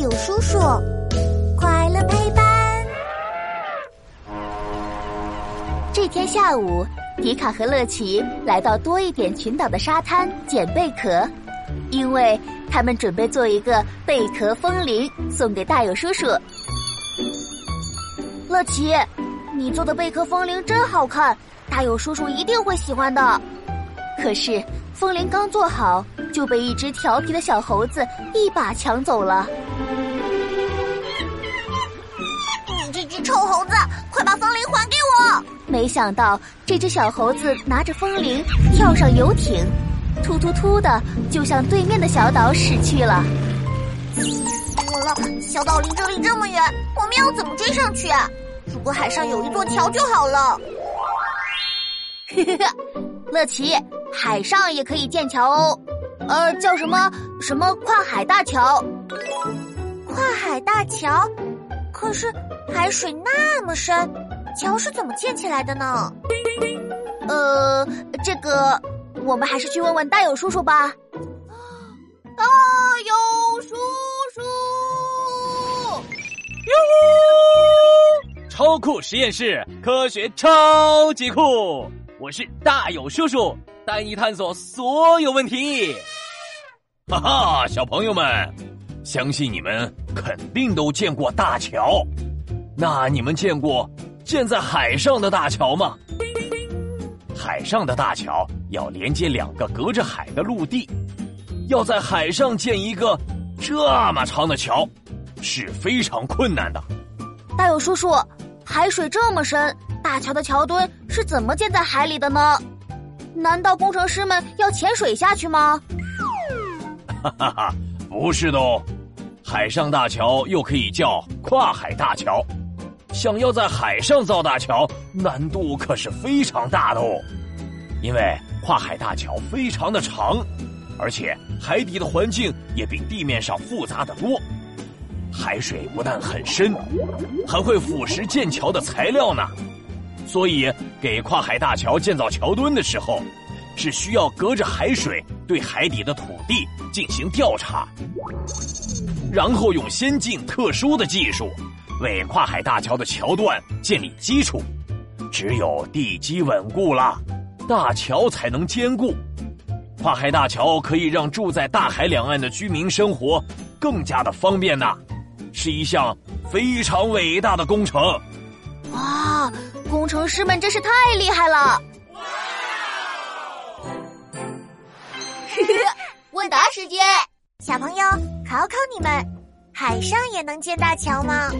有叔叔，快乐陪伴。这天下午，迪卡和乐奇来到多一点群岛的沙滩捡贝壳，因为他们准备做一个贝壳风铃送给大友叔叔。乐奇，你做的贝壳风铃真好看，大友叔叔一定会喜欢的。可是风铃刚做好，就被一只调皮的小猴子一把抢走了。臭猴子，快把风铃还给我！没想到这只小猴子拿着风铃跳上游艇，突突突的就向对面的小岛驶去了。完了，小岛离这里这么远，我们要怎么追上去啊？如果海上有一座桥就好了。乐奇，海上也可以建桥哦，呃，叫什么什么跨海大桥？跨海大桥？可是海水那么深，桥是怎么建起来的呢？呃，这个我们还是去问问大友叔叔吧。大有叔叔，哟！超酷实验室，科学超级酷！我是大友叔叔，带你探索所有问题。哈哈，小朋友们，相信你们肯定都见过大桥。那你们见过建在海上的大桥吗？海上的大桥要连接两个隔着海的陆地，要在海上建一个这么长的桥，是非常困难的。大友叔叔，海水这么深。大桥的桥墩是怎么建在海里的呢？难道工程师们要潜水下去吗？哈哈哈，不是的哦，海上大桥又可以叫跨海大桥。想要在海上造大桥，难度可是非常大的哦。因为跨海大桥非常的长，而且海底的环境也比地面上复杂的多。海水不但很深，还会腐蚀建桥的材料呢。所以，给跨海大桥建造桥墩的时候，是需要隔着海水对海底的土地进行调查，然后用先进特殊的技术为跨海大桥的桥段建立基础。只有地基稳固了，大桥才能坚固。跨海大桥可以让住在大海两岸的居民生活更加的方便呐，是一项非常伟大的工程。哇！工程师们真是太厉害了！问答时间，小朋友考考你们：海上也能建大桥吗？